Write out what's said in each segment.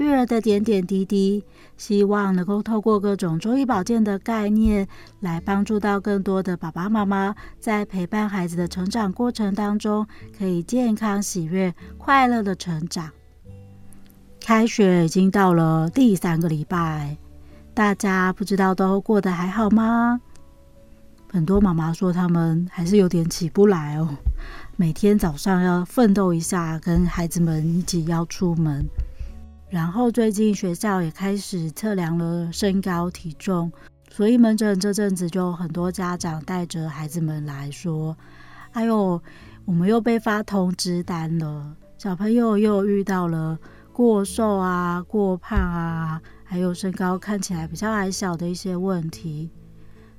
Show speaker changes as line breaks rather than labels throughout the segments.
育儿的点点滴滴，希望能够透过各种中医保健的概念，来帮助到更多的爸爸妈妈，在陪伴孩子的成长过程当中，可以健康、喜悦、快乐的成长。开学已经到了第三个礼拜，大家不知道都过得还好吗？很多妈妈说，他们还是有点起不来哦。每天早上要奋斗一下，跟孩子们一起要出门。然后最近学校也开始测量了身高体重，所以门诊这阵子就很多家长带着孩子们来说：“哎呦，我们又被发通知单了，小朋友又遇到了过瘦啊、过胖啊，还有身高看起来比较矮小的一些问题。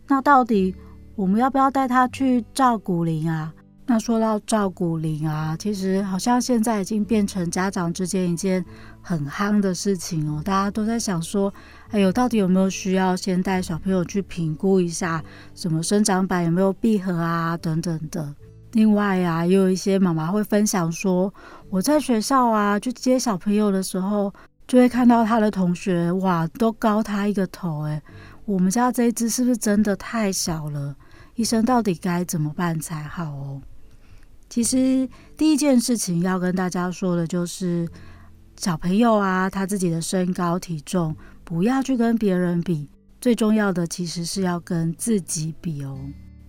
那到底？”我们要不要带他去照骨龄啊？那说到照顾龄啊，其实好像现在已经变成家长之间一件很夯的事情哦。大家都在想说，哎呦，到底有没有需要先带小朋友去评估一下，什么生长板有没有闭合啊，等等的。另外呀，也有一些妈妈会分享说，我在学校啊去接小朋友的时候，就会看到他的同学哇，都高他一个头哎。我们家这一只是不是真的太小了？医生到底该怎么办才好哦？其实第一件事情要跟大家说的就是，小朋友啊，他自己的身高体重不要去跟别人比，最重要的其实是要跟自己比哦。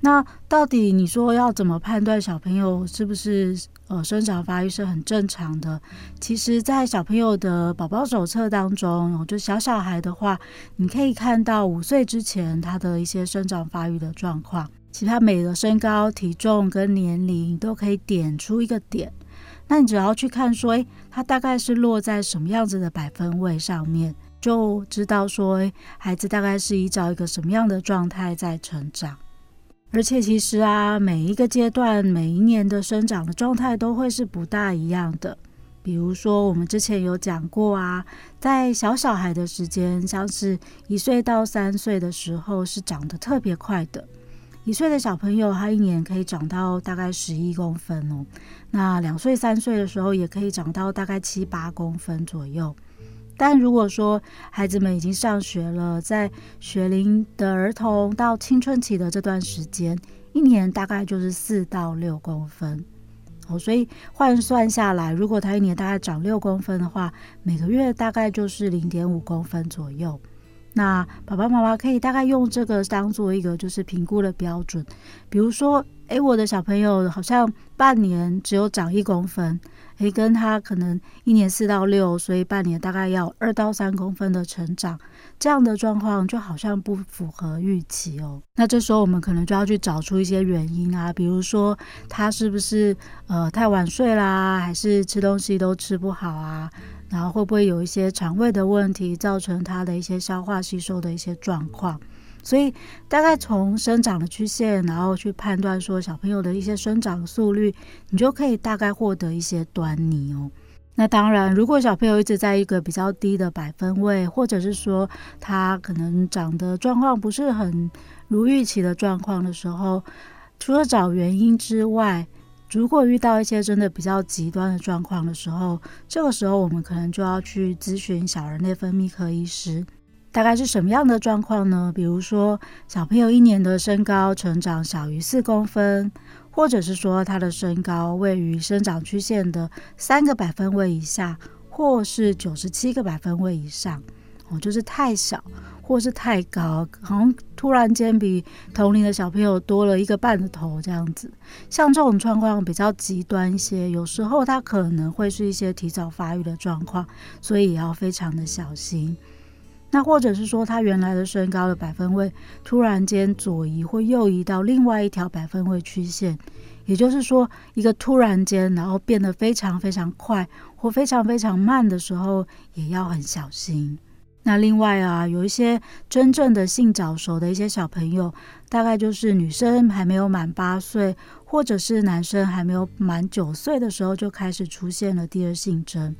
那到底你说要怎么判断小朋友是不是呃生长发育是很正常的？其实，在小朋友的宝宝手册当中，就小小孩的话，你可以看到五岁之前他的一些生长发育的状况。其他每个身高、体重跟年龄都可以点出一个点。那你只要去看说，诶，他大概是落在什么样子的百分位上面，就知道说，诶，孩子大概是依照一个什么样的状态在成长。而且其实啊，每一个阶段、每一年的生长的状态都会是不大一样的。比如说，我们之前有讲过啊，在小小孩的时间，像是一岁到三岁的时候，是长得特别快的。一岁的小朋友，他一年可以长到大概十一公分哦。那两岁、三岁的时候，也可以长到大概七八公分左右。但如果说孩子们已经上学了，在学龄的儿童到青春期的这段时间，一年大概就是四到六公分哦。所以换算下来，如果他一年大概长六公分的话，每个月大概就是零点五公分左右。那爸爸妈妈可以大概用这个当做一个就是评估的标准，比如说，诶，我的小朋友好像半年只有长一公分。诶，跟他可能一年四到六，所以半年大概要二到三公分的成长，这样的状况就好像不符合预期哦。那这时候我们可能就要去找出一些原因啊，比如说他是不是呃太晚睡啦，还是吃东西都吃不好啊？然后会不会有一些肠胃的问题，造成他的一些消化吸收的一些状况？所以大概从生长的曲线，然后去判断说小朋友的一些生长速率，你就可以大概获得一些端倪哦。那当然，如果小朋友一直在一个比较低的百分位，或者是说他可能长得状况不是很如预期的状况的时候，除了找原因之外，如果遇到一些真的比较极端的状况的时候，这个时候我们可能就要去咨询小儿内分泌科医师。大概是什么样的状况呢？比如说，小朋友一年的身高成长小于四公分，或者是说他的身高位于生长曲线的三个百分位以下，或是九十七个百分位以上，哦，就是太小或是太高，好像突然间比同龄的小朋友多了一个半的头这样子。像这种状况比较极端一些，有时候他可能会是一些提早发育的状况，所以也要非常的小心。那或者是说，他原来的身高的百分位突然间左移或右移到另外一条百分位曲线，也就是说，一个突然间，然后变得非常非常快或非常非常慢的时候，也要很小心。那另外啊，有一些真正的性早熟的一些小朋友，大概就是女生还没有满八岁，或者是男生还没有满九岁的时候，就开始出现了第二性征。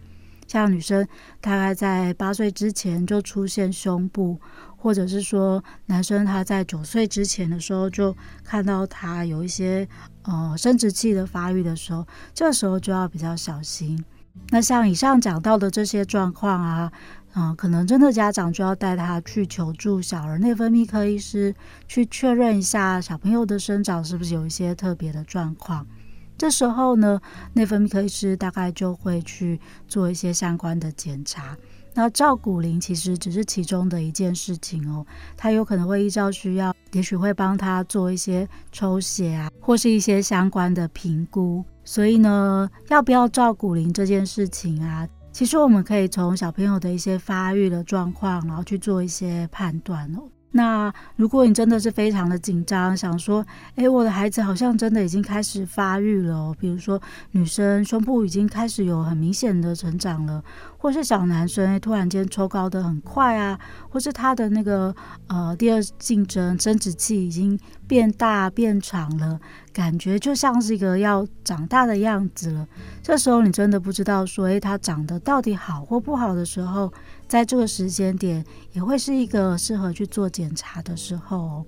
像女生大概在八岁之前就出现胸部，或者是说男生他在九岁之前的时候就看到他有一些呃生殖器的发育的时候，这时候就要比较小心。那像以上讲到的这些状况啊。啊、嗯，可能真的家长就要带他去求助小儿内分泌科医师，去确认一下小朋友的生长是不是有一些特别的状况。这时候呢，内分泌科医师大概就会去做一些相关的检查。那照骨龄其实只是其中的一件事情哦，他有可能会依照需要，也许会帮他做一些抽血啊，或是一些相关的评估。所以呢，要不要照骨龄这件事情啊？其实我们可以从小朋友的一些发育的状况，然后去做一些判断哦。那如果你真的是非常的紧张，想说，诶，我的孩子好像真的已经开始发育了，比如说女生胸部已经开始有很明显的成长了，或是小男生突然间抽高的很快啊，或是他的那个呃第二性征生殖器已经变大变长了，感觉就像是一个要长大的样子了。这时候你真的不知道说，诶，他长得到底好或不好的时候。在这个时间点，也会是一个适合去做检查的时候。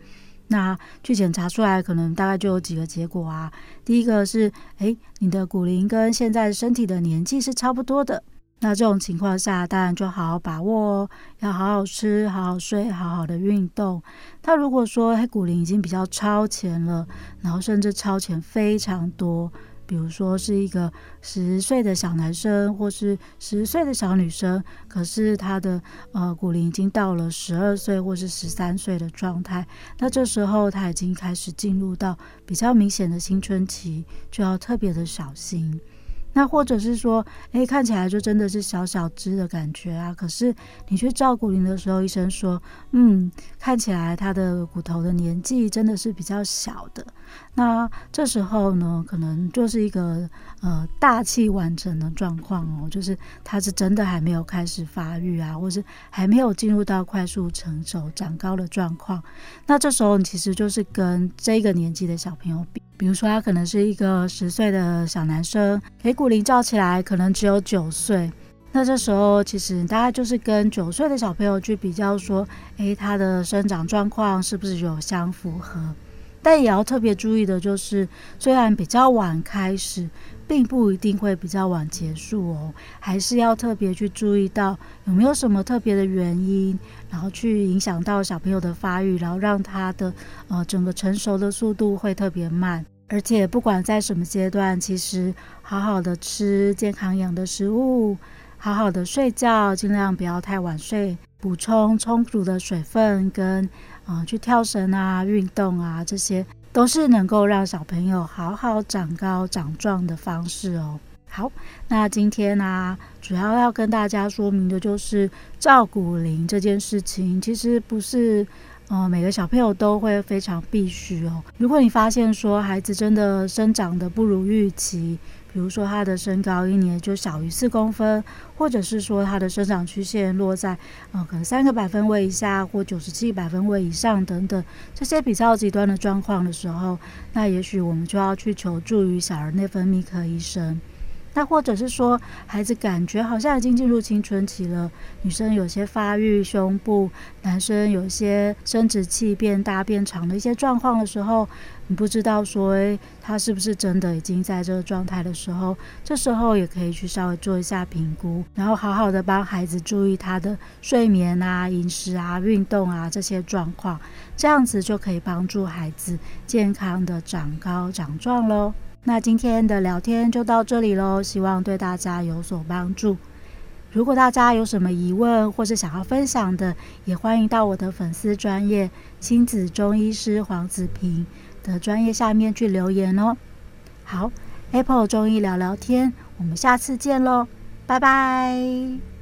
那去检查出来，可能大概就有几个结果啊。第一个是，诶，你的骨龄跟现在身体的年纪是差不多的。那这种情况下，当然就好好把握哦，要好好吃，好好睡，好好的运动。他如果说，骨龄已经比较超前了，然后甚至超前非常多。比如说是一个十岁的小男生，或是十岁的小女生，可是他的呃骨龄已经到了十二岁或是十三岁的状态，那这时候他已经开始进入到比较明显的青春期，就要特别的小心。那或者是说，诶，看起来就真的是小小只的感觉啊。可是你去照骨龄的时候，医生说，嗯，看起来他的骨头的年纪真的是比较小的。那这时候呢，可能就是一个呃大器晚成的状况哦，就是他是真的还没有开始发育啊，或是还没有进入到快速成熟长高的状况。那这时候你其实就是跟这个年纪的小朋友比。比如说，他可能是一个十岁的小男生，诶，骨龄照起来可能只有九岁。那这时候，其实大概就是跟九岁的小朋友去比较，说，诶，他的生长状况是不是有相符合？但也要特别注意的就是，虽然比较晚开始，并不一定会比较晚结束哦，还是要特别去注意到有没有什么特别的原因，然后去影响到小朋友的发育，然后让他的呃整个成熟的速度会特别慢。而且不管在什么阶段，其实好好的吃健康养的食物，好好的睡觉，尽量不要太晚睡，补充充足的水分，跟啊、呃、去跳绳啊、运动啊，这些都是能够让小朋友好好长高长壮的方式哦。好，那今天呢、主要要跟大家说明的就是照骨龄这件事情，其实不是。呃，每个小朋友都会非常必须哦。如果你发现说孩子真的生长得不如预期，比如说他的身高一年就小于四公分，或者是说他的生长曲线落在呃可能三个百分位以下或九十七百分位以上等等这些比较极端的状况的时候，那也许我们就要去求助于小儿内分泌科医生。那或者是说，孩子感觉好像已经进入青春期了，女生有些发育胸部，男生有些生殖器变大变长的一些状况的时候，你不知道说，诶，他是不是真的已经在这个状态的时候，这时候也可以去稍微做一下评估，然后好好的帮孩子注意他的睡眠啊、饮食啊、运动啊这些状况，这样子就可以帮助孩子健康的长高长壮喽。那今天的聊天就到这里喽，希望对大家有所帮助。如果大家有什么疑问或是想要分享的，也欢迎到我的粉丝专业亲子中医师黄子平的专业下面去留言哦。好，Apple 中医聊聊天，我们下次见喽，拜拜。